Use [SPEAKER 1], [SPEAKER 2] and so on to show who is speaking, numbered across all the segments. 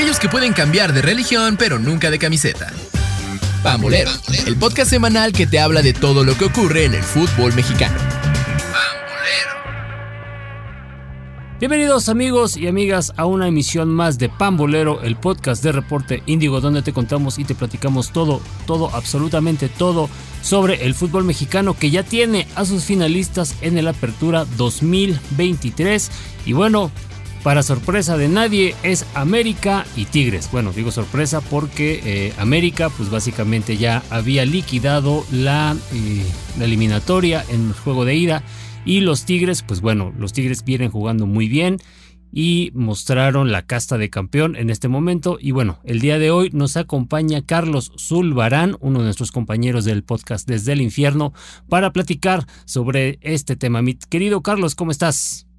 [SPEAKER 1] aquellos que pueden cambiar de religión pero nunca de camiseta. Pambolero, el podcast semanal que te habla de todo lo que ocurre en el fútbol mexicano.
[SPEAKER 2] Bienvenidos amigos y amigas a una emisión más de Pambolero, el podcast de Reporte Índigo, donde te contamos y te platicamos todo, todo, absolutamente todo sobre el fútbol mexicano que ya tiene a sus finalistas en el Apertura 2023. Y bueno, para sorpresa de nadie es América y Tigres. Bueno, digo sorpresa porque eh, América pues básicamente ya había liquidado la, eh, la eliminatoria en el juego de ida y los Tigres, pues bueno, los Tigres vienen jugando muy bien y mostraron la casta de campeón en este momento. Y bueno, el día de hoy nos acompaña Carlos Zulbarán, uno de nuestros compañeros del podcast Desde el Infierno, para platicar sobre este tema. Mi querido Carlos, ¿cómo estás?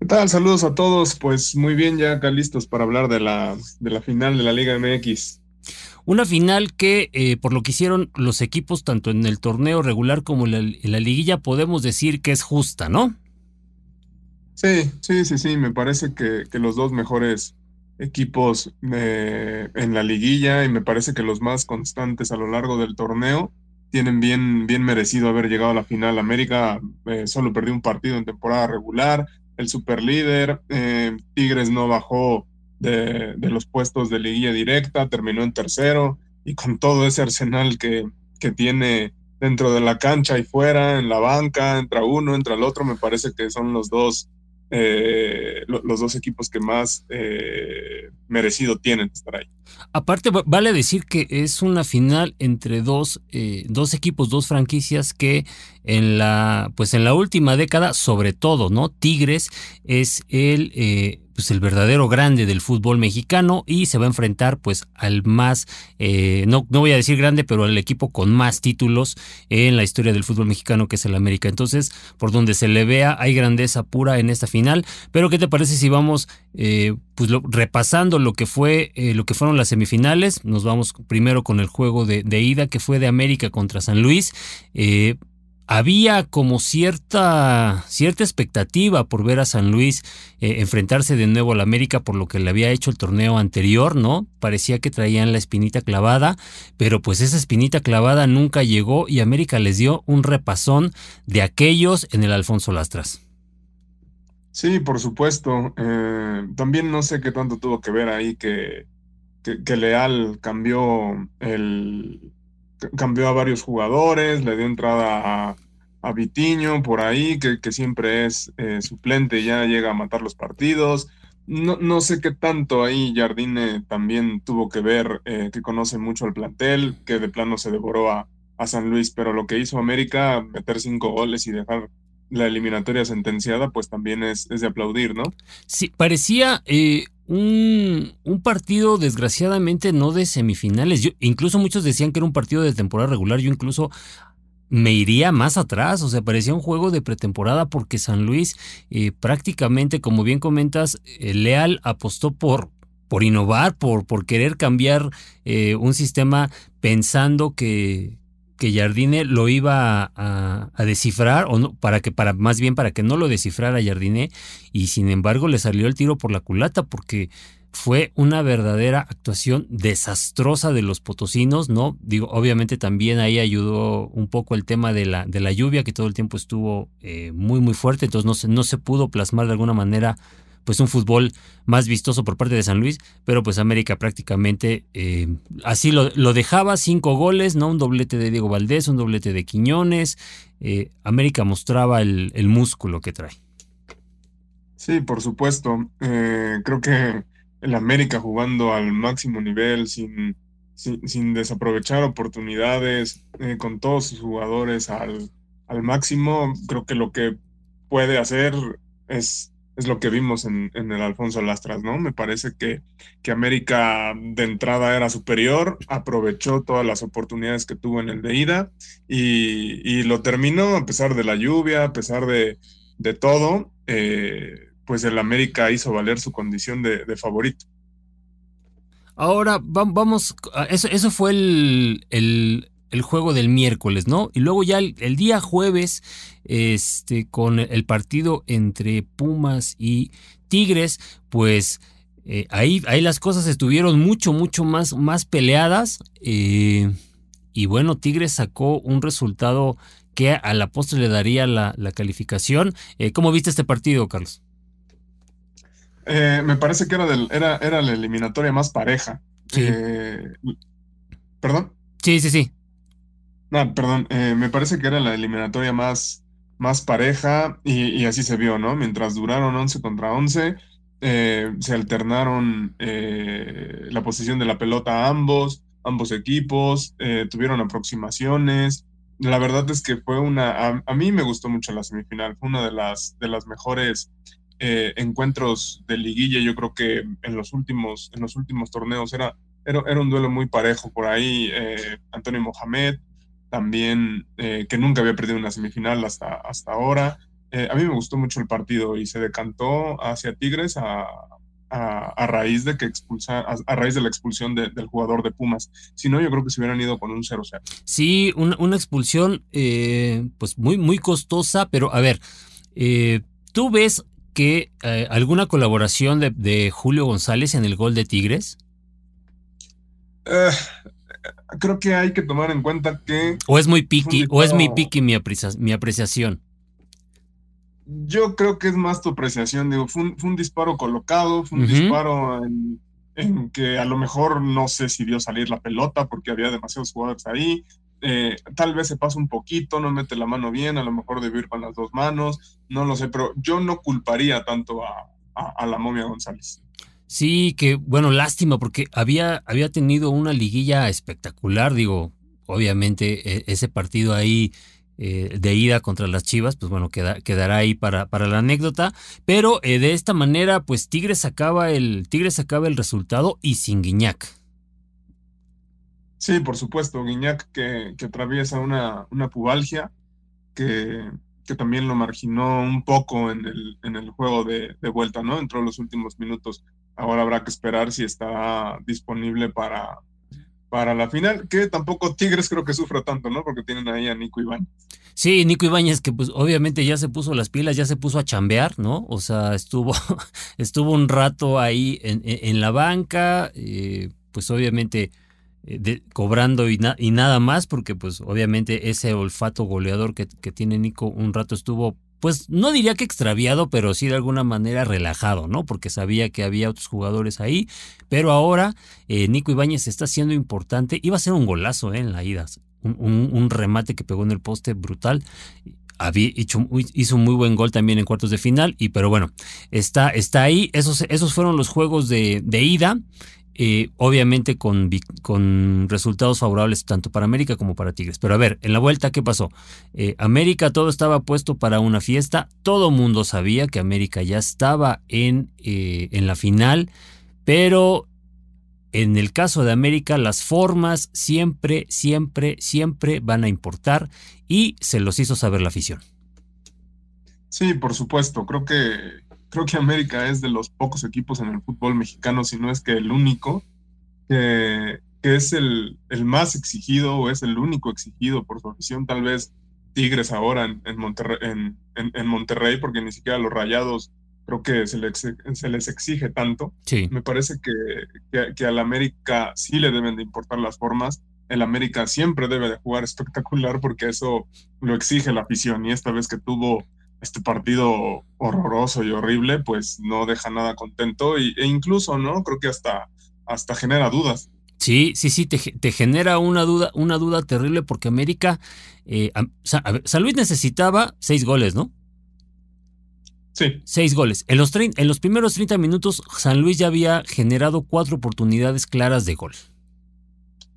[SPEAKER 3] ¿Qué tal? Saludos a todos. Pues muy bien, ya acá listos para hablar de la, de la final de la Liga MX.
[SPEAKER 2] Una final que, eh, por lo que hicieron los equipos, tanto en el torneo regular como en la, liguilla, podemos decir que es justa, ¿no?
[SPEAKER 3] Sí, sí, sí, sí. Me parece que, los dos mejores equipos eh, en la liguilla y me parece que los más constantes a lo largo del torneo tienen bien, bien merecido haber llegado a la final. América eh, solo perdió un partido en temporada regular, el superlíder, Tigres no bajó de, los puestos de liguilla directa, terminó en tercero y con todo ese arsenal que, que tiene dentro de la cancha y fuera, en la banca, entra uno, entra el otro, me parece que son los dos, eh, los dos equipos que más eh, merecido tienen estar ahí.
[SPEAKER 2] Aparte, vale decir que es una final entre dos, eh, dos equipos, dos franquicias que en la, pues en la última década, sobre todo, ¿no? Tigres es el pues, el verdadero grande del fútbol mexicano y se va a enfrentar pues al más, eh, no, no voy a decir grande, pero al equipo con más títulos en la historia del fútbol mexicano que es el América. Entonces, por donde se le vea, hay grandeza pura en esta final. Pero, ¿qué te parece si vamos eh, pues repasando lo que fue, eh, lo que fueron las semifinales? Nos vamos primero con el juego de, de ida que fue de América contra San Luis había como cierta, cierta expectativa por ver a San Luis eh, enfrentarse de nuevo al América por lo que le había hecho el torneo anterior, ¿no? Parecía que traían la espinita clavada, pero pues esa espinita clavada nunca llegó y América les dio un repasón de aquellos en el Alfonso Lastras.
[SPEAKER 3] Sí, por supuesto. Eh, también no sé qué tanto tuvo que ver ahí que, que Leal cambió el, cambió a varios jugadores, le dio entrada a, a Vitiño por ahí, que, que siempre es eh, suplente, ya llega a matar los partidos. No, no, sé qué tanto ahí Jardine también tuvo que ver, eh, que conoce mucho al plantel, que de plano se devoró a, a, San Luis, pero lo que hizo América, meter cinco goles y dejar la eliminatoria sentenciada, pues también es, es de aplaudir, ¿no?
[SPEAKER 2] Sí, parecía eh, un, un, partido desgraciadamente no de semifinales. Yo, incluso muchos decían que era un partido de temporada regular. Yo incluso me iría más atrás, o sea, parecía un juego de pretemporada porque San Luis eh, prácticamente, como bien comentas, eh, Leal apostó por, por innovar, por, por querer cambiar eh, un sistema pensando que, que Jardine lo iba a, descifrar, o no, para que, para, más bien para que no lo descifrara Jardine, y sin embargo le salió el tiro por la culata, porque fue una verdadera actuación desastrosa de los potosinos, ¿no? Digo, obviamente también ahí ayudó un poco el tema de la, de la lluvia, que todo el tiempo estuvo eh, muy, muy fuerte, entonces no se, no se pudo plasmar de alguna manera pues un fútbol más vistoso por parte de San Luis, pero pues América prácticamente eh, así lo, lo, dejaba, cinco goles, ¿no? Un doblete de Diego Valdés, un doblete de Quiñones. Eh, América mostraba el, el, músculo que trae.
[SPEAKER 3] Sí, por supuesto. Eh, creo que el América jugando al máximo nivel, sin, sin, sin desaprovechar oportunidades, con todos sus jugadores al, al máximo, creo que lo que puede hacer es es lo que vimos en, el Alfonso Lastras, ¿no? Me parece que, que América de entrada era superior, aprovechó todas las oportunidades que tuvo en el de ida y, lo terminó a pesar de la lluvia, a pesar de, todo, eh, pues el América hizo valer su condición de, favorito.
[SPEAKER 2] Ahora vamos, eso, eso fue el juego del miércoles, ¿no? Y luego ya el, día jueves, este, con el partido entre Pumas y Tigres, pues Eh, ahí, ahí las cosas estuvieron mucho, mucho más, más peleadas. Eh, y bueno, Tigres sacó un resultado que a la postre le daría la, calificación. Eh, ¿Cómo viste este partido, Carlos?
[SPEAKER 3] me parece que era, del, era, era la eliminatoria más pareja. ¿Perdón?
[SPEAKER 2] Sí, sí, sí.
[SPEAKER 3] Perdón. me parece que era la eliminatoria más, más pareja y, así se vio, ¿no? Mientras duraron 11 contra 11, eh, se alternaron eh, la posición de la pelota a ambos, ambos equipos, eh, tuvieron aproximaciones. La verdad es que fue una, a, mí me gustó mucho la semifinal, fue una de las, de las mejores encuentros de liguilla, yo creo que en los últimos, en los últimos torneos era, era, era un duelo muy parejo por ahí, Antonio Mohamed, también que nunca había perdido una semifinal hasta, hasta ahora. Eh, a mí me gustó mucho el partido y se decantó hacia Tigres a, a, raíz de que expulsa, a, raíz de la expulsión del jugador de Pumas. Si no, yo creo que se hubieran ido con un 0-0.
[SPEAKER 2] Sí, una, expulsión eh, pues muy, muy costosa, pero a ver, eh, ¿tú ves que alguna colaboración de, Julio González en el gol de Tigres?
[SPEAKER 3] Creo que hay que tomar en cuenta que...
[SPEAKER 2] O es muy piqui, o es muy piqui mi, mi apreciación.
[SPEAKER 3] Yo creo que es más tu apreciación, digo, fue un, disparo colocado, fue un disparo en, que a lo mejor no sé si vio salir la pelota porque había demasiados jugadores ahí, eh, tal vez se pasa un poquito, no mete la mano bien, a lo mejor debe ir con las dos manos, no lo sé, pero yo no culparía tanto a, la momia González.
[SPEAKER 2] Sí, que bueno, lástima porque había, había tenido una liguilla espectacular, digo, obviamente e, ese partido ahí eh, de ida contra las Chivas, pues bueno, quedará ahí para, para la anécdota. Pero eh, de esta manera, pues Tigres sacaba el, Tigres sacaba el resultado y sin Guiñac.
[SPEAKER 3] Sí, por supuesto, Guiñac que, que atraviesa una, una pubalgia que, que, también lo marginó un poco en el, en el juego de, vuelta, ¿no? Entró en los últimos minutos. Ahora habrá que esperar si está disponible para, para la final, que tampoco Tigres creo que sufra tanto, ¿no? Porque tienen ahí a Nico Ibáñez.
[SPEAKER 2] Sí, Nico Ibáñez que pues obviamente ya se puso las pilas, ya se puso a chambear, ¿no? O sea, estuvo, estuvo un rato ahí en, la banca, eh, pues obviamente eh, cobrando y, y, nada más, porque pues obviamente ese olfato goleador que, que tiene Nico un rato estuvo pues no diría que extraviado, pero sí de alguna manera relajado, ¿no? Porque sabía que había otros jugadores ahí, pero ahora eh, Nico Ibáñez está siendo importante. Iba a ser un golazo ¿eh? en la ida, un, remate que pegó en el poste brutal. Había hecho, hizo un muy buen gol también en cuartos de final, y pero bueno, está, está ahí. Esos, esos fueron los juegos de, de ida. Eh, obviamente con, con, resultados favorables tanto para América como para Tigres. Pero a ver, en la vuelta, ¿qué pasó? Eh, América todo estaba puesto para una fiesta, todo mundo sabía que América ya estaba en, eh, en la final, pero en el caso de América las formas siempre, siempre, siempre van a importar y se los hizo saber la afición.
[SPEAKER 3] Sí, por supuesto, creo que creo que América es de los pocos equipos en el fútbol mexicano, si no es que el único, que, es el, más exigido o es el único exigido por su afición. Tal vez Tigres ahora en, Monterrey, en, Monterrey, porque ni siquiera los rayados creo que se les, se les exige tanto. Me parece que, que, que al América sí le deben de importar las formas. El América siempre debe de jugar espectacular porque eso lo exige la afición y esta vez que tuvo este partido horroroso y horrible, pues no deja nada contento y, e incluso, ¿no? Creo que hasta, hasta genera dudas.
[SPEAKER 2] Sí, sí, sí, te, genera una duda, una duda terrible porque América, eh, San Luis necesitaba seis goles, ¿no?
[SPEAKER 3] Sí.
[SPEAKER 2] Seis goles. En los, en los primeros 30 minutos, San Luis ya había generado cuatro oportunidades claras de gol.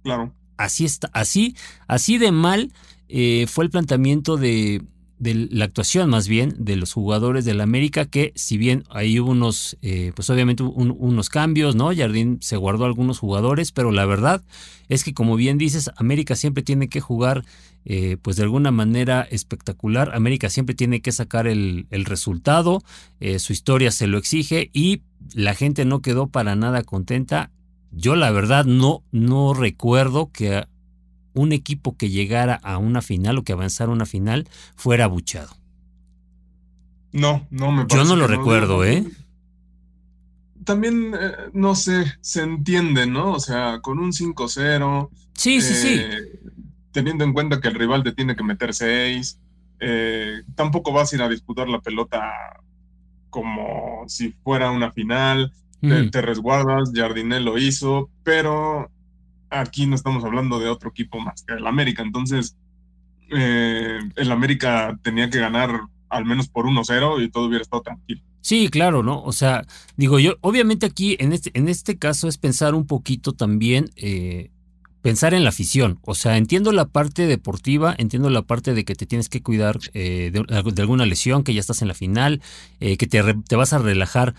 [SPEAKER 3] Claro.
[SPEAKER 2] Así está, así, así de mal eh, fue el planteamiento de, de la actuación más bien de los jugadores del América, que si bien hay hubo unos, eh, pues obviamente unos cambios, ¿no? Jardín se guardó algunos jugadores, pero la verdad es que como bien dices, América siempre tiene que jugar eh, pues de alguna manera espectacular, América siempre tiene que sacar el, resultado, eh, su historia se lo exige y la gente no quedó para nada contenta. Yo la verdad no, no recuerdo que un equipo que llegara a una final o que avanzara a una final fuera abuchado.
[SPEAKER 3] No, no me
[SPEAKER 2] parece. Yo no lo recuerdo, ¿eh?
[SPEAKER 3] también, eh, no sé, se entiende, ¿no? O sea, con un 5-0.
[SPEAKER 2] Sí, sí, sí.
[SPEAKER 3] Eh, teniendo en cuenta que el rival te tiene que meter 6. Eh, tampoco vas a ir a disputar la pelota como si fuera una final. Te, resguardas, Jardinel lo hizo, pero aquí no estamos hablando de otro equipo más que el América. Entonces, el América tenía que ganar al menos por 1-0 y todo hubiera estado tranquilo.
[SPEAKER 2] Sí, claro, ¿no? O sea, digo yo, obviamente aquí en este, en este caso es pensar un poquito también, eh, pensar en la afición. O sea, entiendo la parte deportiva, entiendo la parte de que te tienes que cuidar eh, de, alguna lesión, que ya estás en la final, eh, que te, te vas a relajar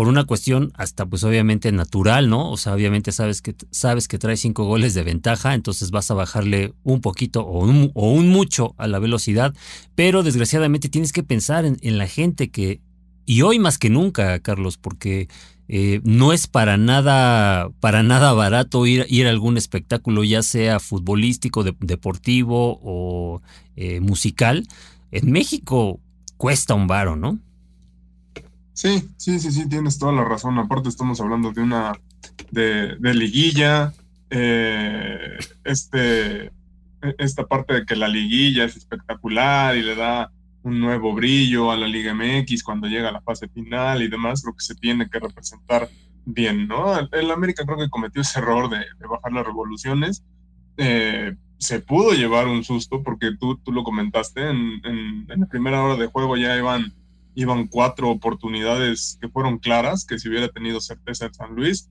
[SPEAKER 2] por una cuestión hasta pues obviamente natural, ¿no? O sea, obviamente sabes que sabes que trae cinco goles de ventaja, entonces vas a bajarle un poquito o un, o un mucho a la velocidad, pero desgraciadamente tienes que pensar en, en la gente que y hoy más que nunca, Carlos, porque eh, no es para nada, para nada barato ir, ir a algún espectáculo, ya sea futbolístico, deportivo o eh, musical. En México cuesta un varo, ¿no?
[SPEAKER 3] Sí, sí, sí, sí, tienes toda la razón. Aparte estamos hablando de una de, liguilla, eh, este, esta parte de que la liguilla es espectacular y le da un nuevo brillo a la Liga MX cuando llega a la fase final y demás, creo que se tiene que representar bien, ¿no? El, América creo que cometió ese error de, bajar las revoluciones. Eh, se pudo llevar un susto porque tú, tú lo comentaste, en, en, la primera hora de juego ya iban, iban cuatro oportunidades que fueron claras, que si hubiera tenido certeza el San Luis,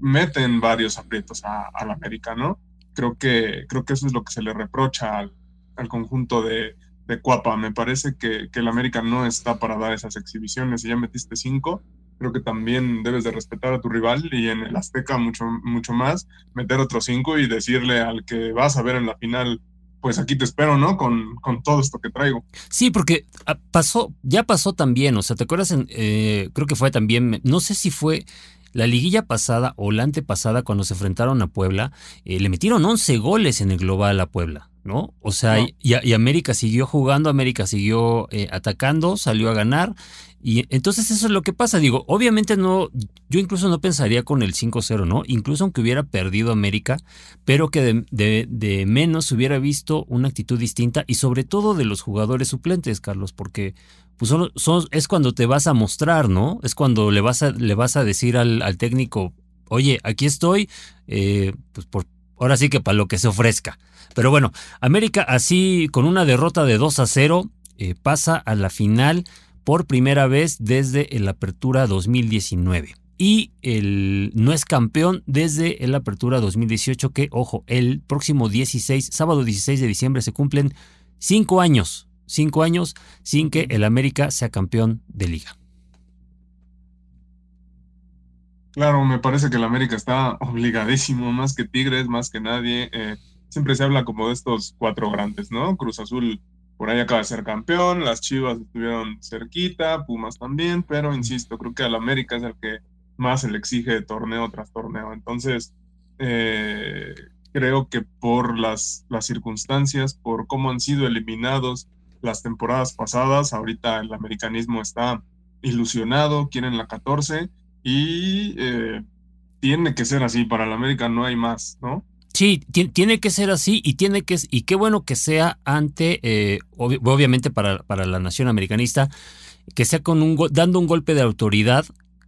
[SPEAKER 3] meten varios aprietos al América, ¿no? Creo que, creo que eso es lo que se le reprocha al, conjunto de, Cuapa. Me parece que, el América no está para dar esas exhibiciones. Si ya metiste cinco, creo que también debes de respetar a tu rival y en el Azteca mucho, mucho más, meter otros cinco y decirle al que vas a ver en la final, pues aquí te espero, ¿no? Con, con todo esto que traigo.
[SPEAKER 2] Sí, porque ah, pasó, ya pasó también, o sea, ¿te acuerdas? En, eh, creo que fue también, no sé si fue la liguilla pasada o la antepasada cuando se enfrentaron a Puebla, eh, le metieron 11 goles en el global a Puebla. ¿No? O sea, Y, América siguió jugando, América siguió eh, atacando, salió a ganar. Y entonces eso es lo que pasa. Digo, obviamente no, yo incluso no pensaría con el 5-0, ¿no? Incluso aunque hubiera perdido América, pero que de, menos hubiera visto una actitud distinta y sobre todo de los jugadores suplentes, Carlos, porque pues son, es cuando te vas a mostrar, ¿no? Es cuando le vas a, le vas a decir al, técnico, oye, aquí estoy, eh, pues por, ahora sí que para lo que se ofrezca. Pero bueno, América así con una derrota de 2 a 0 eh, pasa a la final por primera vez desde la apertura 2019. Y el, no es campeón desde la apertura 2018 que, ojo, el próximo 16, sábado 16 de diciembre se cumplen cinco años, cinco años sin que el América sea campeón de liga.
[SPEAKER 3] Claro, me parece que el América está obligadísimo, más que Tigres, más que nadie. Eh, siempre se habla como de estos cuatro grandes, ¿no? Cruz Azul por ahí acaba de ser campeón, las Chivas estuvieron cerquita, Pumas también, pero insisto, creo que al América es el que más se le exige torneo tras torneo. Entonces, eh, creo que por las, las circunstancias, por cómo han sido eliminados las temporadas pasadas, ahorita el americanismo está ilusionado, quieren la 14 y eh, tiene que ser así, para el América no hay más, ¿no?
[SPEAKER 2] Sí, tiene que ser así y tiene que y qué bueno que sea ante, eh, obviamente para, para, la nación americanista, que sea con un dando un golpe de autoridad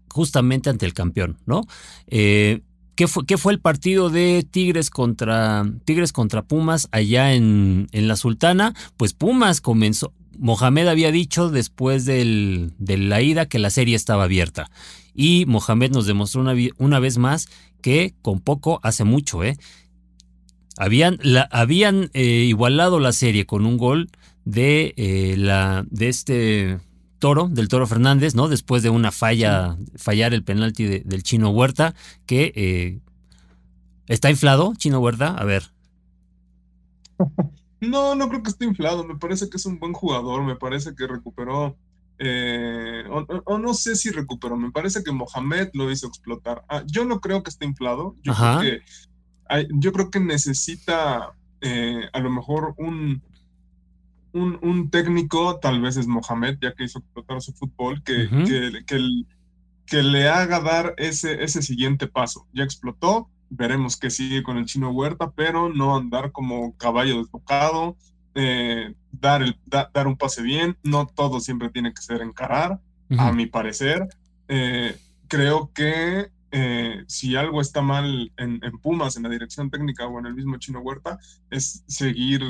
[SPEAKER 2] justamente ante el campeón, ¿no? Eh, ¿qué, fue, ¿Qué fue el partido de Tigres contra Tigres contra Pumas allá en, en la Sultana? Pues Pumas comenzó. Mohamed había dicho después del, de la ida que la serie estaba abierta. Y Mohamed nos demostró una, una vez más que con poco hace mucho, ¿eh? Habían, la, habían eh, igualado la serie con un gol de, eh, la, de este Toro, del Toro Fernández, ¿no? Después de una falla, fallar el penalti del Chino Huerta, que eh, está inflado, Chino Huerta, a ver.
[SPEAKER 3] No, no creo que esté inflado, me parece que es un buen jugador, me parece que recuperó, o, no sé si recuperó, me parece que Mohamed lo hizo explotar. Ah, yo no creo que esté inflado, yo creo que yo creo que necesita eh, a lo mejor un, un, técnico, tal vez es Mohamed, ya que hizo explotar su fútbol, que, que, que le haga dar ese, ese siguiente paso. Ya explotó, veremos qué sigue con el chino Huerta, pero no andar como caballo desbocado, eh, dar, el, dar un pase bien, no todo siempre tiene que ser encarar, a mi parecer. Eh, creo que eh, si algo está mal en, Pumas, en la dirección técnica o en el mismo Chino Huerta, es seguir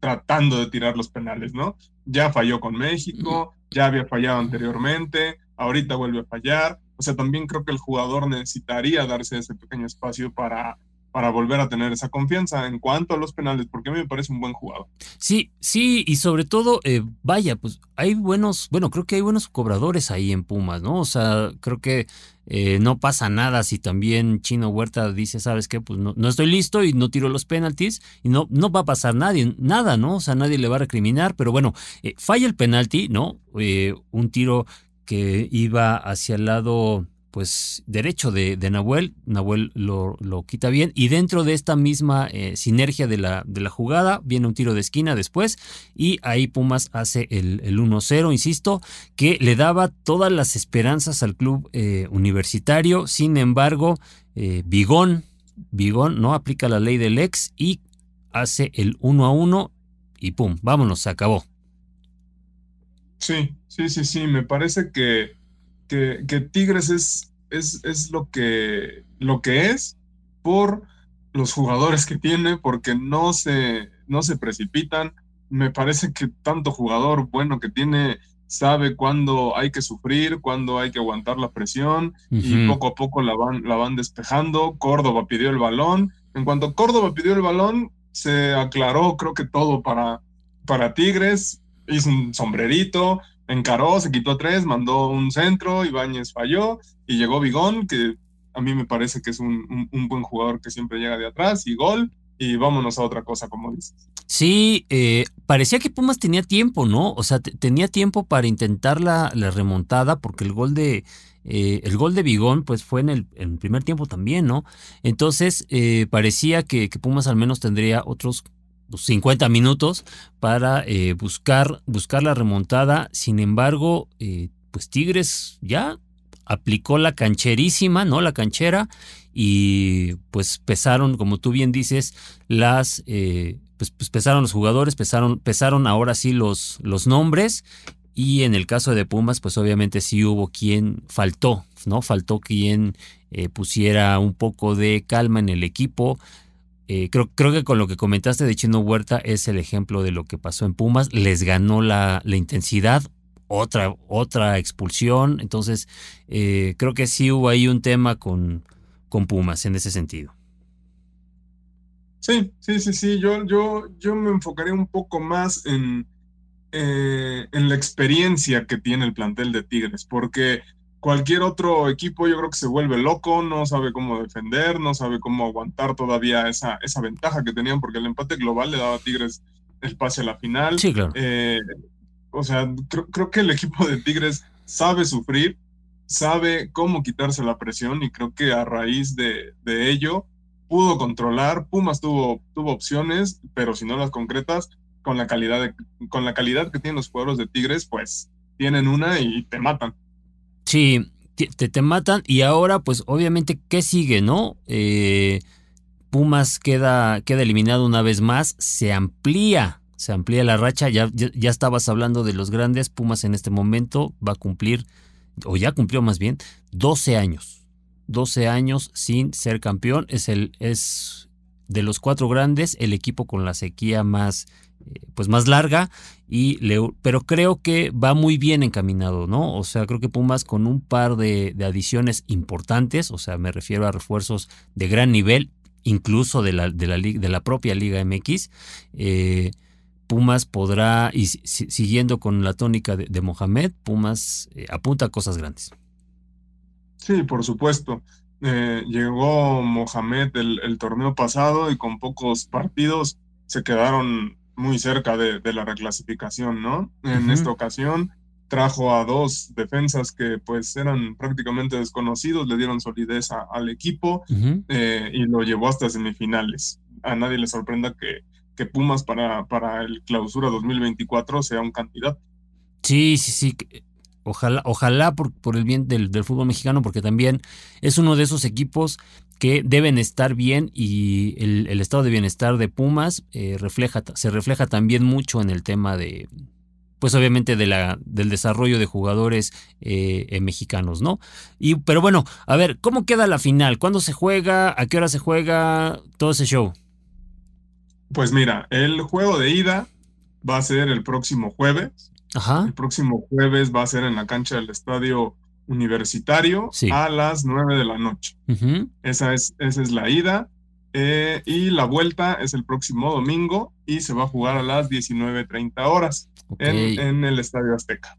[SPEAKER 3] tratando de tirar los penales, ¿no? Ya falló con México, ya había fallado anteriormente, ahorita vuelve a fallar. O sea, también creo que el jugador necesitaría darse ese pequeño espacio para, para volver a tener esa confianza en cuanto a los penales, porque a mí me parece un buen jugador.
[SPEAKER 2] Sí, sí, y sobre todo, eh, vaya, pues hay buenos, bueno, creo que hay buenos cobradores ahí en Pumas, ¿no? O sea, creo que eh, no pasa nada si también Chino Huerta dice, ¿sabes qué? Pues no, estoy listo y no tiro los penaltis y no, no va a pasar nadie, nada, ¿no? O sea, nadie le va a recriminar, pero bueno, eh, falla el penalti, ¿no? un tiro que iba hacia el lado pues derecho de, Nahuel, Nahuel lo, lo, quita bien y dentro de esta misma eh, sinergia de la, de la, jugada viene un tiro de esquina después y ahí Pumas hace el, el 1-0, insisto, que le daba todas las esperanzas al club eh, universitario, sin embargo, eh, Bigón, Bigón no aplica la ley del ex y hace el 1-1 y pum, vámonos, se acabó.
[SPEAKER 3] Sí, sí, sí, sí, me parece que que, Tigres es, es, es, lo, que, lo que es por los jugadores que tiene, porque no se, no se precipitan. Me parece que tanto jugador bueno que tiene sabe cuándo hay que sufrir, cuándo hay que aguantar la presión y poco a poco la van, la van despejando. Córdoba pidió el balón. En cuanto Córdoba pidió el balón, se aclaró creo que todo para, para Tigres. Hizo un sombrerito, encaró, se quitó tres, mandó un centro, Ibáñez falló y llegó Bigón, que a mí me parece que es un, buen jugador que siempre llega de atrás y gol. Y vámonos a otra cosa, como dices.
[SPEAKER 2] Sí, eh, parecía que Pumas tenía tiempo, ¿no? O sea, tenía tiempo para intentar la, remontada, porque el gol de, eh, el gol de Bigón, pues fue en el, primer tiempo también, ¿no? Entonces, eh, parecía que, Pumas al menos tendría otros 50 minutos para eh, buscar, buscar la remontada. Sin embargo, eh, pues Tigres ya aplicó la cancherísima, ¿no? La canchera. Y pues pesaron, como tú bien dices, las. Eh, pues, pues, pesaron los jugadores, pesaron, pesaron ahora sí los, los nombres. Y en el caso de Pumas, pues obviamente sí hubo quien faltó, ¿no? Faltó quien pusiera un poco de calma en el equipo. Eh, creo, creo que con lo que comentaste de Chino Huerta es el ejemplo de lo que pasó en Pumas. Les ganó la, la intensidad, otra, otra expulsión. Entonces, eh, creo que sí hubo ahí un tema con, con Pumas en ese sentido.
[SPEAKER 3] Sí, sí, sí, sí. Yo, yo, yo me enfocaré un poco más en, eh, en la experiencia que tiene el plantel de Tigres, porque cualquier otro equipo yo creo que se vuelve loco, no sabe cómo defender, no sabe cómo aguantar todavía esa, esa ventaja que tenían, porque el empate global le daba a Tigres el pase a la final.
[SPEAKER 2] Sí, claro.
[SPEAKER 3] Eh, o sea, creo, que el equipo de Tigres sabe sufrir, sabe cómo quitarse la presión y creo que a raíz de, ello pudo controlar. Pumas tuvo, tuvo opciones, pero si no las concretas, con la calidad, con la calidad que tienen los jugadores de Tigres, pues tienen una y te matan.
[SPEAKER 2] Sí, te, te matan y ahora pues obviamente, ¿qué sigue, no? Eh, Pumas queda, queda eliminado una vez más, se amplía, se amplía la racha, ya, ya, estabas hablando de los grandes, Pumas en este momento va a cumplir, o ya cumplió más bien, 12 años. 12 años sin ser campeón, es, el, es de los cuatro grandes el equipo con la sequía más pues más larga, y pero creo que va muy bien encaminado, ¿no? O sea, creo que Pumas con un par de, adiciones importantes, o sea, me refiero a refuerzos de gran nivel, incluso de la, de la, de la propia Liga MX, eh, Pumas podrá, y siguiendo con la tónica de, Mohamed, Pumas eh, apunta a cosas grandes.
[SPEAKER 3] Sí, por supuesto. Eh, llegó Mohamed el, el, torneo pasado y con pocos partidos se quedaron muy cerca de, la reclasificación, ¿no? En esta ocasión trajo a dos defensas que pues eran prácticamente desconocidos, le dieron solidez al equipo eh, y lo llevó hasta semifinales. A nadie le sorprenda que, que Pumas para, para el clausura 2024 sea un candidato.
[SPEAKER 2] Sí, sí, sí. ojalá, ojalá por, por el bien del, del, fútbol mexicano, porque también es uno de esos equipos que deben estar bien y el, el estado de bienestar de Pumas eh, refleja, se refleja también mucho en el tema de, pues obviamente de la, del desarrollo de jugadores eh, eh, mexicanos, ¿no? Y, pero bueno, a ver, ¿cómo queda la final? ¿Cuándo se juega? ¿A qué hora se juega? Todo ese show.
[SPEAKER 3] Pues mira, el juego de ida va a ser el próximo jueves.
[SPEAKER 2] Ajá.
[SPEAKER 3] El próximo jueves va a ser en la cancha del estadio universitario
[SPEAKER 2] Sí.
[SPEAKER 3] a las 9 de la noche. Esa es, esa es la ida. eh, y la vuelta es el próximo domingo y se va a jugar a las 19.30 horas en, en el Estadio Azteca.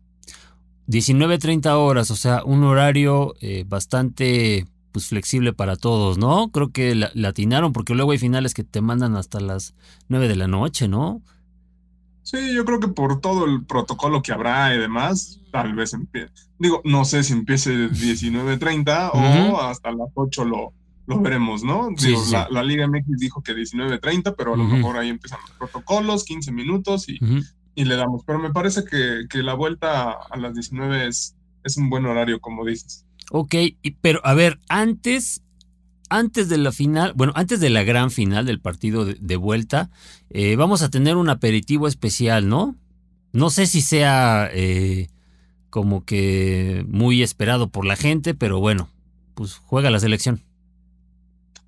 [SPEAKER 2] 19.30 horas, o sea, un horario eh, bastante pues flexible para todos, ¿no? Creo que la, la atinaron porque luego hay finales que te mandan hasta las 9 de la noche, ¿no?
[SPEAKER 3] Sí, yo creo que por todo el protocolo que habrá y demás, tal vez empiece. Digo, no sé si empiece 19.30
[SPEAKER 2] Ujú.
[SPEAKER 3] o hasta las 8 lo, lo veremos, ¿no?
[SPEAKER 2] Sí,
[SPEAKER 3] Digo,
[SPEAKER 2] sí.
[SPEAKER 3] La, la Liga MX dijo que 19.30, pero a lo mejor ahí empiezan los protocolos, 15 minutos y, y le damos. Pero me parece que, que la vuelta a las 19 es, es un buen horario, como dices.
[SPEAKER 2] Ok, pero a ver, antes, antes de la final, bueno, antes de la gran final del partido de, de vuelta, eh, vamos a tener un aperitivo especial, ¿no? No sé si sea eh, como que muy esperado por la gente, pero bueno, pues juega la selección.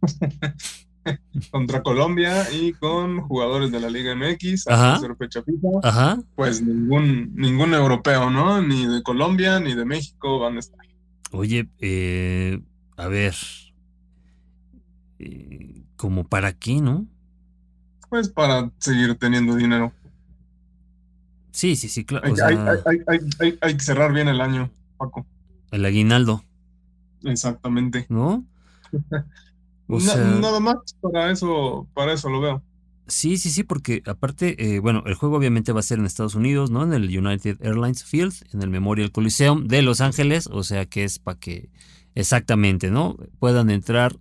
[SPEAKER 3] Contra Colombia y con jugadores de la Liga MX,
[SPEAKER 2] Ajá. Ajá.
[SPEAKER 3] pues ningún, ningún europeo, ¿no? Ni de Colombia ni de México van a estar.
[SPEAKER 2] Oye, eh, a ver, eh, como para qué, ¿no?
[SPEAKER 3] Pues para seguir teniendo dinero.
[SPEAKER 2] Sí, sí, sí, claro.
[SPEAKER 3] Hay,
[SPEAKER 2] o sea,
[SPEAKER 3] hay- hay- que cerrar bien el año, Paco.
[SPEAKER 2] el aguinaldo,
[SPEAKER 3] Exactamente.
[SPEAKER 2] ¿no? O
[SPEAKER 3] nada más para eso, para eso lo veo.
[SPEAKER 2] Sí, sí, sí, porque aparte, eh, bueno, el juego obviamente va a ser en Estados Unidos, ¿no? En el United Airlines Field, en el Memorial Coliseum de Los Ángeles, o sea que es para que exactamente, ¿no? Puedan entrar,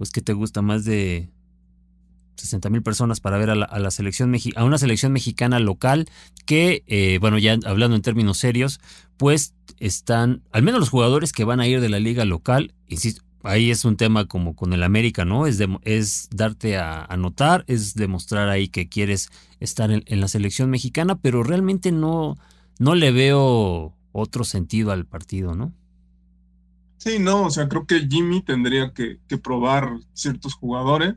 [SPEAKER 2] pues que te gusta más de 60 mil personas para ver a la, a la selección a una selección mexicana local que, eh, bueno, ya hablando en términos serios, pues están, al menos los jugadores que van a ir de la liga local, insisto, ahí es un tema como con el América, ¿no? Es, demo- es darte a, a notar, es demostrar ahí que quieres estar en, en la selección mexicana, pero realmente no, no le veo otro sentido al partido, ¿no?
[SPEAKER 3] Sí, no, o sea, creo que Jimmy tendría que, que probar ciertos jugadores.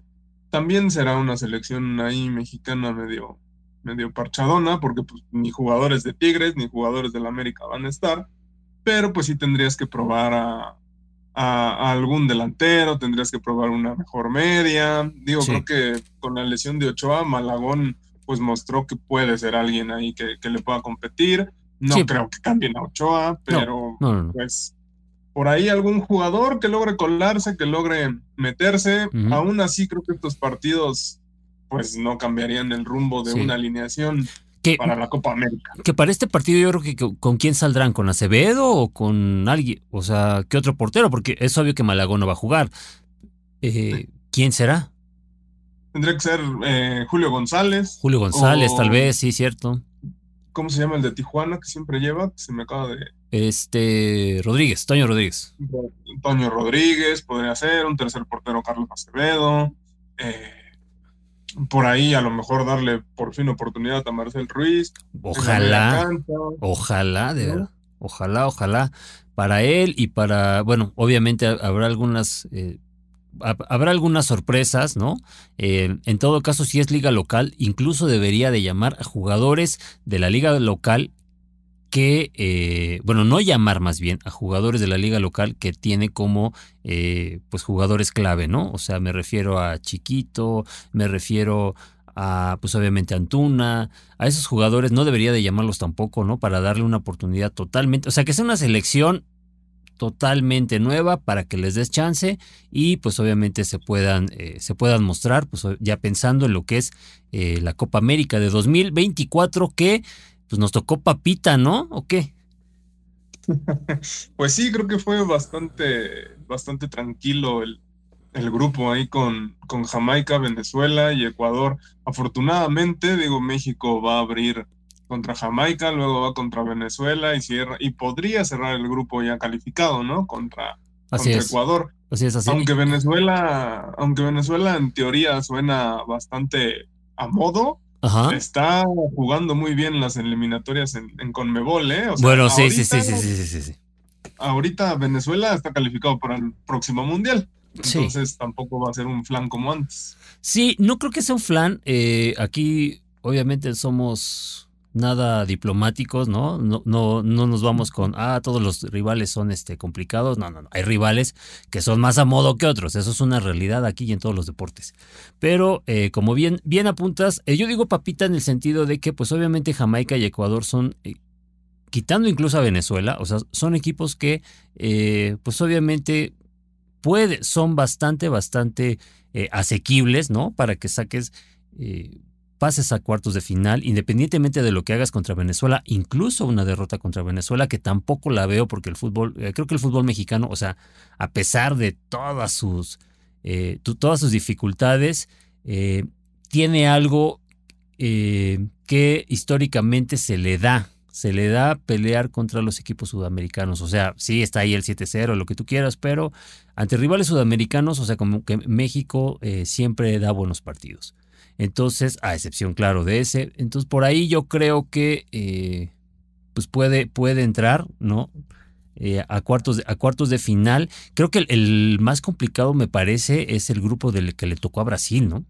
[SPEAKER 3] También será una selección ahí mexicana medio, medio parchadona, porque pues ni jugadores de Tigres ni jugadores del América van a estar, pero pues sí tendrías que probar a, a- a algún delantero, tendrías que probar una mejor media. Digo,
[SPEAKER 2] Sí.
[SPEAKER 3] creo que con la lesión de Ochoa, Malagón pues mostró que puede ser alguien ahí que, que le pueda competir. No
[SPEAKER 2] Sí.
[SPEAKER 3] creo que cambien a Ochoa, pero
[SPEAKER 2] No, no, no.
[SPEAKER 3] pues por ahí algún jugador que logre colarse, que logre meterse.
[SPEAKER 2] Ujú.
[SPEAKER 3] Aún así creo que estos partidos pues no cambiarían el rumbo de
[SPEAKER 2] Sí.
[SPEAKER 3] una alineación
[SPEAKER 2] Que,
[SPEAKER 3] para la Copa América.
[SPEAKER 2] que para este partido yo creo que con, con quién saldrán, con Acevedo o con alguien, o sea, ¿qué otro portero? Porque es obvio que Malagón no va a jugar. Eh, ¿Quién será?
[SPEAKER 3] Tendría que ser eh, Julio González.
[SPEAKER 2] Julio González,
[SPEAKER 3] O-
[SPEAKER 2] tal vez, sí, cierto.
[SPEAKER 3] ¿Cómo se llama el de Tijuana que siempre lleva? Se me acaba de...
[SPEAKER 2] Este, Rodríguez, Toño Rodríguez.
[SPEAKER 3] Antonio Rodríguez, podría ser, un tercer portero Carlos Acevedo. eh, por ahí a lo mejor darle por fin oportunidad a Marcel Ruiz.
[SPEAKER 2] Ojalá, ojalá, de verdad. Ojalá, ojalá. Para él y para, bueno, obviamente ha- habrá algunas, eh, habrá algunas sorpresas, ¿no? Eh, en todo caso, si es liga local, incluso debería de llamar a jugadores de la liga local que, eh, bueno, no llamar más bien a jugadores de la liga local que tiene como, eh, pues, jugadores clave, ¿no? O sea, me refiero a Chiquito, me refiero a, pues, obviamente Antuna, a esos jugadores no debería de llamarlos tampoco, ¿no? Para darle una oportunidad totalmente, o sea, que sea una selección totalmente nueva para que les des chance y pues obviamente se puedan, eh, se puedan mostrar, pues ya pensando en lo que es eh, la Copa América de 2024 que pues nos tocó papita, ¿no? ¿O qué?
[SPEAKER 3] Pues sí, creo que fue bastante, bastante tranquilo el, el grupo ahí con, con Jamaica, Venezuela y Ecuador. Afortunadamente, digo, México va a abrir contra Jamaica, luego va contra Venezuela y cierra, y podría cerrar el grupo ya calificado, ¿no? Contra, Ecuador.
[SPEAKER 2] Así es, así.
[SPEAKER 3] Aunque Venezuela, aunque Venezuela en teoría suena bastante a modo, está jugando muy bien las eliminatorias en, Conmebol, ¿eh?
[SPEAKER 2] bueno, sí, sí, sí, sí, sí, sí, sí.
[SPEAKER 3] Ahorita Venezuela está calificado para el próximo mundial. Entonces tampoco va a ser un flan como antes.
[SPEAKER 2] Sí, no creo que sea un flan. Eh, aquí obviamente somos nada diplomáticos, ¿no? No, no, no nos vamos con, ah, todos los rivales son este, complicados. No, no, no. Hay rivales que son más a modo que otros. Eso es una realidad aquí y en todos los deportes. Pero eh, como bien, bien apuntas, eh, yo digo papita en el sentido de que, pues obviamente Jamaica y Ecuador son quitando incluso a Venezuela, o sea, son equipos que, pues obviamente puede, son bastante, bastante eh, asequibles, ¿no? Para que saques, eh, pases a cuartos de final, independientemente de lo que hagas contra Venezuela, incluso una derrota contra Venezuela, que tampoco la veo porque el fútbol, eh, creo que el fútbol mexicano, o sea, a pesar de todas sus, todas sus dificultades, tiene algo que históricamente se le da se le da pelear contra los equipos sudamericanos. O sea, sí está ahí el 7-0, lo que tú quieras, pero ante rivales sudamericanos, o sea, como que México eh, siempre da buenos partidos. Entonces, a excepción, claro, de ese. Entonces, por ahí yo creo que eh, pues puede, puede entrar, ¿no? Eh, a, cuartos de, a cuartos de final. Creo que el, más complicado, me parece, es el grupo del que le tocó a Brasil, ¿no?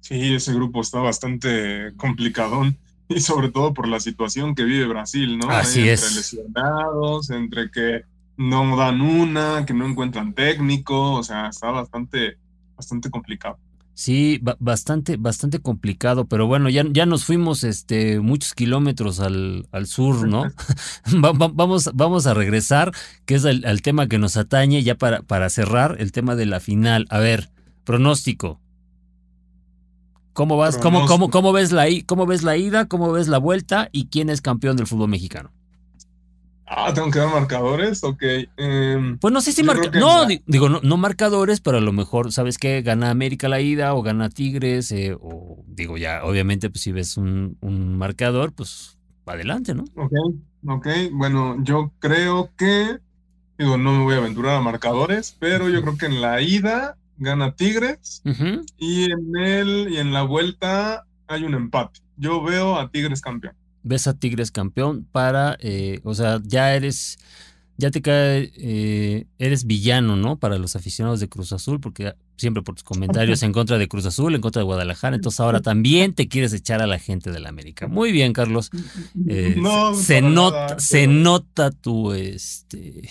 [SPEAKER 3] Sí, ese grupo está bastante complicadón y sobre todo por la situación que vive Brasil, ¿no?
[SPEAKER 2] Así
[SPEAKER 3] entre
[SPEAKER 2] es.
[SPEAKER 3] lesionados, entre que no dan una, que no encuentran técnico, o sea, está bastante, bastante complicado.
[SPEAKER 2] Sí, bastante, bastante complicado, pero bueno, ya, ya nos fuimos este, muchos kilómetros al, al sur, ¿no? vamos, vamos a regresar, que es el, tema que nos atañe, ya para, para cerrar, el tema de la final. A ver, pronóstico. ¿Cómo vas? ¿Cómo, cómo, cómo, ves la, ¿Cómo ves la ida? ¿Cómo ves la vuelta? ¿Y quién es campeón del fútbol mexicano?
[SPEAKER 3] Ah, tengo que dar marcadores, ok.
[SPEAKER 2] Em, pues no sé si marcadores. No, digo, no, marcadores, pero a lo mejor, ¿sabes qué? Gana América la ida o gana Tigres, eh, o digo, ya, obviamente, pues si ves un, un marcador, pues adelante, ¿no?
[SPEAKER 3] Ok, ok. Bueno, yo creo que, digo, no me voy a aventurar a marcadores, pero yo creo que en la ida gana Tigres y en él y en la vuelta hay un empate. Yo veo a Tigres campeón.
[SPEAKER 2] Ves a Tigres campeón para, eh, o sea, ya eres, ya te cae, eh, eres villano, ¿no? Para los aficionados de Cruz Azul, porque siempre por tus comentarios en contra de Cruz Azul, en contra de Guadalajara, entonces ahora también te quieres echar a la gente de la América. Muy bien, Carlos. Eh, se nota, se nota tu, este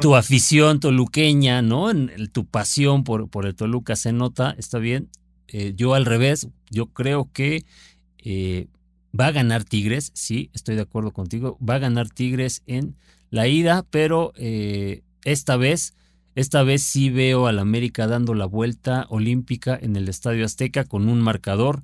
[SPEAKER 2] tu afición toluqueña, ¿no? En, tu pasión por, por, el Toluca se nota, está bien. Yo al revés, yo creo que va a ganar Tigres, sí, estoy de acuerdo contigo, va a ganar Tigres en la ida, pero eh, esta vez, esta vez sí veo al América dando la vuelta olímpica en el Estadio Azteca con un marcador.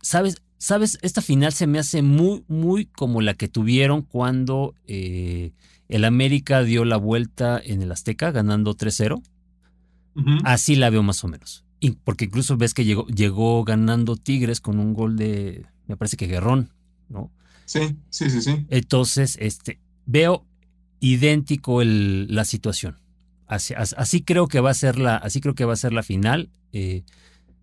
[SPEAKER 2] ¿Sabes? ¿Sabes? Esta final se me hace muy, muy como la que tuvieron cuando eh, el América dio la vuelta en el Azteca ganando 3-0. Así la veo más o menos. Porque incluso ves que llegó, llegó ganando Tigres con un gol de, me parece que Guerrón, ¿no?
[SPEAKER 3] Sí, sí, sí, sí.
[SPEAKER 2] Entonces, este, veo idéntico el, la situación. Así, así, creo que va a ser la, así creo que va a ser la final. Eh,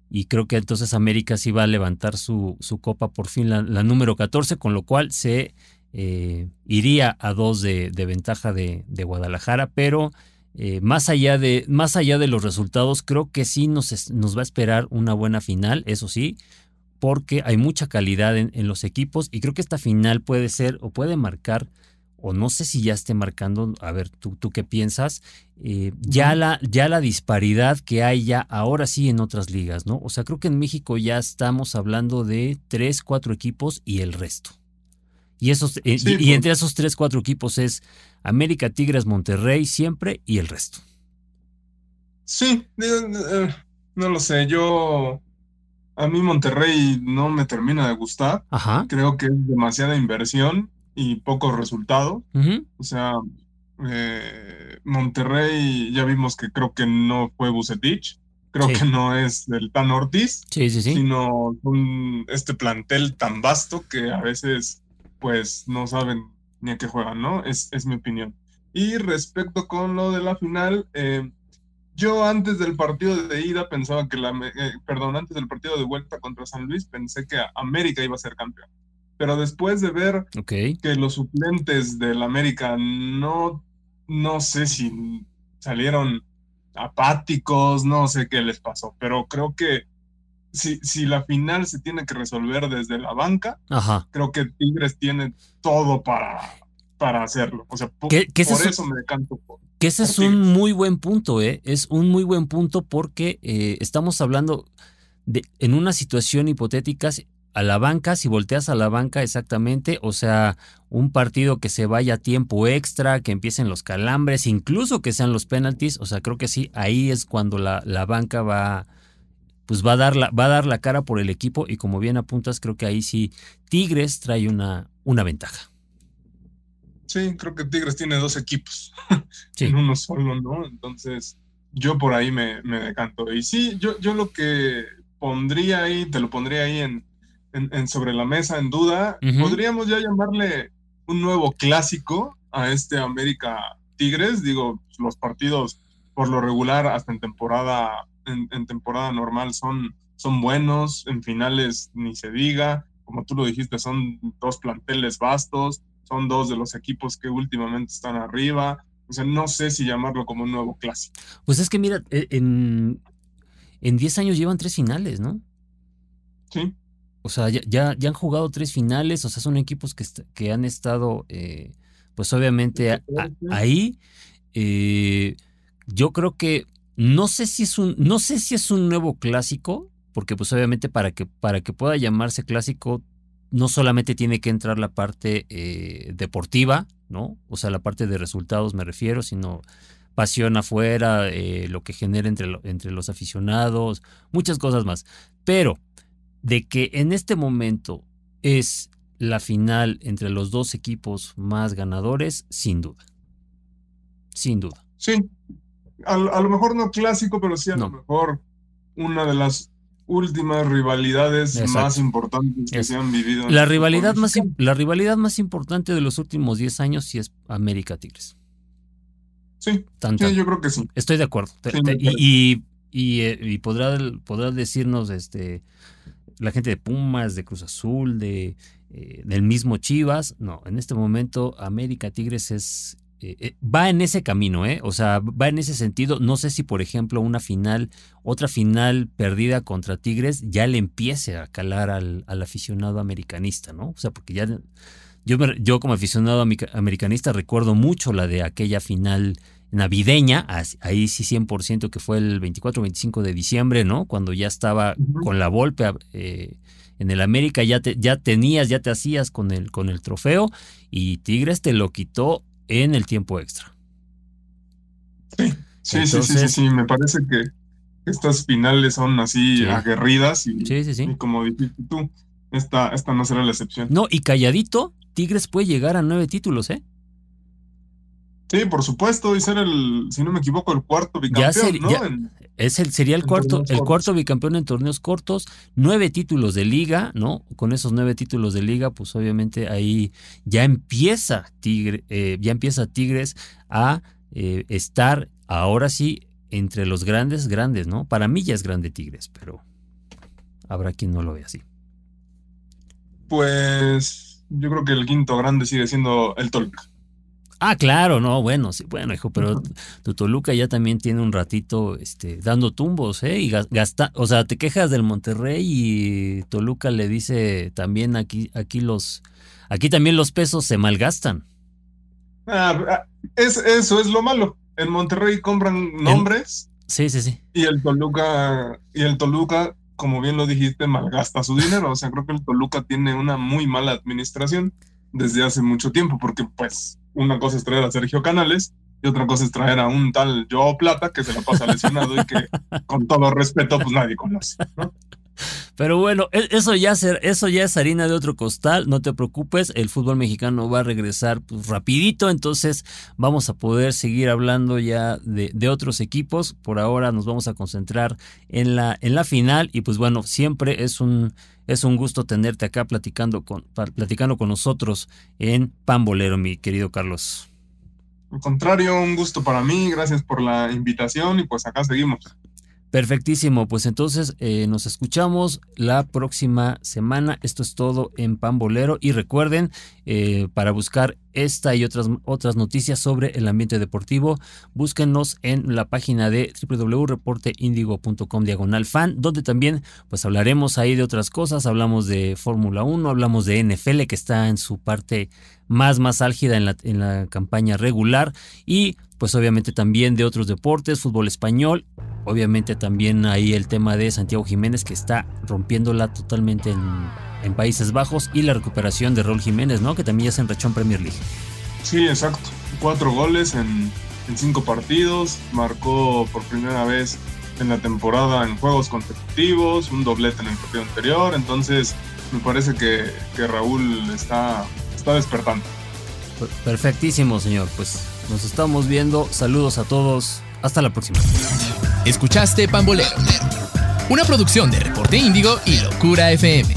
[SPEAKER 2] y creo que entonces América sí va a levantar su, su copa por fin, la, número 14, con lo cual se eh, iría a dos de, ventaja de, Guadalajara, pero eh, más, allá de, más allá de los resultados, creo que sí nos, nos va a esperar una buena final, eso sí, porque hay mucha calidad en, en los equipos y creo que esta final puede ser o puede marcar o no sé si ya esté marcando, a ver, tú, tú qué piensas, eh, ya, la, ya la disparidad que hay ya ahora sí en otras ligas, ¿no? O sea, creo que en México ya estamos hablando de tres, cuatro equipos y el resto. Y, esos, eh, y, pues. entre esos tres, cuatro equipos es América, Tigres, Monterrey siempre y el resto.
[SPEAKER 3] Sí, eh, no lo sé, yo... A mí Monterrey no me termina de gustar.
[SPEAKER 2] Ajá.
[SPEAKER 3] Creo que es demasiada inversión y pocos resultados. O sea, eh, Monterrey ya vimos que creo que no fue Bucetich. Creo que no es el Tan Ortiz,
[SPEAKER 2] sí, sí, sí.
[SPEAKER 3] sino un, este plantel tan vasto que a veces pues no saben ni a qué juegan, ¿no? Es, es mi opinión. Y respecto con lo de la final, eh, yo antes del partido de ida pensaba que la, eh, perdón, antes del partido de vuelta contra San Luis pensé que América iba a ser campeón. Pero después de ver que los suplentes del América no, no sé si salieron apáticos, no sé qué les pasó, pero creo que si, si la final se tiene que resolver desde la banca, creo que Tigres tiene todo para, para hacerlo. O sea, por, eso me decanto
[SPEAKER 2] Que ese es un muy buen punto, ¿eh? Es un muy buen punto porque eh, estamos hablando de, en una situación hipotética, a la banca, si volteas a la banca exactamente, o sea, un partido que se vaya a tiempo extra, que empiecen los calambres, incluso que sean los penaltis, o sea, creo que sí, ahí es cuando la, la banca va, pues va a, dar la, va a dar la cara por el equipo y como bien apuntas, creo que ahí sí Tigres trae una, una ventaja.
[SPEAKER 3] Sí, creo que Tigres tiene dos equipos en uno solo, ¿no? Entonces, yo por ahí me, me decanto. Y sí, yo, yo lo que pondría ahí, te lo pondría ahí en, en, sobre la mesa en duda, podríamos ya llamarle un nuevo clásico a este América Tigres. Digo, los partidos por lo regular hasta en temporada, en, temporada normal son, son buenos, en finales ni se diga. Como tú lo dijiste, son dos planteles vastos, son dos de los equipos que últimamente están arriba. O sea, no sé si llamarlo como un nuevo clásico.
[SPEAKER 2] Pues es que mira, e, en, en 10 años llevan tres finales, ¿no?
[SPEAKER 3] Sí.
[SPEAKER 2] O sea, ya, ya, han jugado tres finales, o sea, son equipos que, que han estado, eh, pues obviamente ahí. Eh, yo creo que no sé si es un, no sé si es un nuevo clásico, porque pues obviamente para que, para que pueda llamarse clásico, no solamente tiene que entrar la parte eh, deportiva, ¿no? O sea, la parte de resultados me refiero, sino pasión afuera, lo que genera entre, entre los aficionados, muchas cosas más. Pero de que en este momento es la final entre los dos equipos más ganadores, sin duda. Sin duda.
[SPEAKER 3] Sí, a, lo mejor no clásico, pero sí a lo mejor una de las últimas rivalidades más importantes que se han vivido.
[SPEAKER 2] la, rivalidad más, la rivalidad más importante de los últimos 10 años sí es América Tigres.
[SPEAKER 3] Sí, yo creo que sí.
[SPEAKER 2] Estoy de acuerdo. y, y, eh, y, podrá, podrá decirnos este la gente de Pumas, de Cruz Azul, de, eh, del mismo Chivas. No, en este momento América Tigres es... Eh, eh, va en ese camino, ¿eh? O sea, va en ese sentido. No sé si, por ejemplo, una final, otra final perdida contra Tigres ya le empiece a calar al, al aficionado americanista, ¿no? O sea, porque ya yo, yo como aficionado americanista recuerdo mucho la de aquella final navideña, ahí sí 100% que fue el 24-25 de diciembre, ¿no? Cuando ya estaba con la Volpe eh, en el América, ya, te, ya tenías, ya te hacías con el, con el trofeo y Tigres te lo quitó en el tiempo extra.
[SPEAKER 3] Sí, sí, sí, sí, sí, me parece que estas finales son así aguerridas y, y, como dijiste tú, esta, esta no será la excepción.
[SPEAKER 2] No, y calladito, Tigres puede llegar a nueve títulos, ¿eh?
[SPEAKER 3] Sí, por supuesto, y ser el, si no me equivoco, el cuarto bicampeón, ¿no?
[SPEAKER 2] es el, sería el cuarto, el cuarto bicampeón en torneos cortos, nueve títulos de liga, ¿no? Con esos nueve títulos de liga, pues obviamente ahí ya empieza Tigre, eh, ya empieza Tigres a eh, estar ahora sí entre los grandes, grandes, ¿no? Para mí ya es grande Tigres, pero habrá quien no lo ve así.
[SPEAKER 3] Pues yo creo que el quinto grande sigue siendo el Tolca.
[SPEAKER 2] Ah, claro, no, bueno, sí, bueno, hijo, pero tu Toluca ya también tiene un ratito este, dando tumbos, ¿eh? Y gasta, o sea, te quejas del Monterrey y Toluca le dice también aquí, aquí los, aquí también los pesos se malgastan.
[SPEAKER 3] Ah, ah es, eso es lo malo. En Monterrey compran nombres.
[SPEAKER 2] sí, sí, sí.
[SPEAKER 3] Y el Toluca, y el Toluca, como bien lo dijiste, malgasta su dinero. O sea, creo que el Toluca tiene una muy mala administración desde hace mucho tiempo, porque pues una cosa es traer a Sergio Canales y otra cosa es traer a un tal Joe Plata que se la pasa lesionado y que con todo respeto pues nadie conoce.
[SPEAKER 2] Pero bueno, e, eso ya, eso ya es harina de otro costal, no te preocupes, el fútbol mexicano va a regresar pues, rapidito, entonces vamos a poder seguir hablando ya de, de, otros equipos. Por ahora nos vamos a concentrar en la, en la final y pues bueno, siempre es un, es un gusto tenerte acá platicando con, platicando con nosotros en Pambolero, mi querido Carlos.
[SPEAKER 3] Al contrario, un gusto para mí, gracias por la invitación y pues acá seguimos.
[SPEAKER 2] Perfectísimo, pues entonces eh, nos escuchamos la próxima semana. Esto es todo en Pambolero y recuerden, eh, para buscar esta y otras, otras noticias sobre el ambiente deportivo, búsquenos en la página de www.reporteindigo.com diagonal fan, donde también pues hablaremos ahí de otras cosas, hablamos de Fórmula 1, hablamos de NFL que está en su parte más, más álgida en la, en la campaña regular y pues obviamente también de otros deportes, fútbol español, obviamente también ahí el tema de Santiago Jiménez que está rompiéndola totalmente en, Países Bajos y la recuperación de Raúl Jiménez, ¿no? Que también ya se enrachó en Premier League.
[SPEAKER 3] Sí, exacto. Cuatro goles en, cinco partidos, marcó por primera vez en la temporada en juegos consecutivos, un doblete en el partido anterior, entonces me parece que, que Raúl está, está despertando.
[SPEAKER 2] Perfectísimo, señor. Pues nos estamos viendo. Saludos a todos. Hasta la próxima.
[SPEAKER 1] Escuchaste Pambolero, una producción de Reporte Índigo y Locura FM.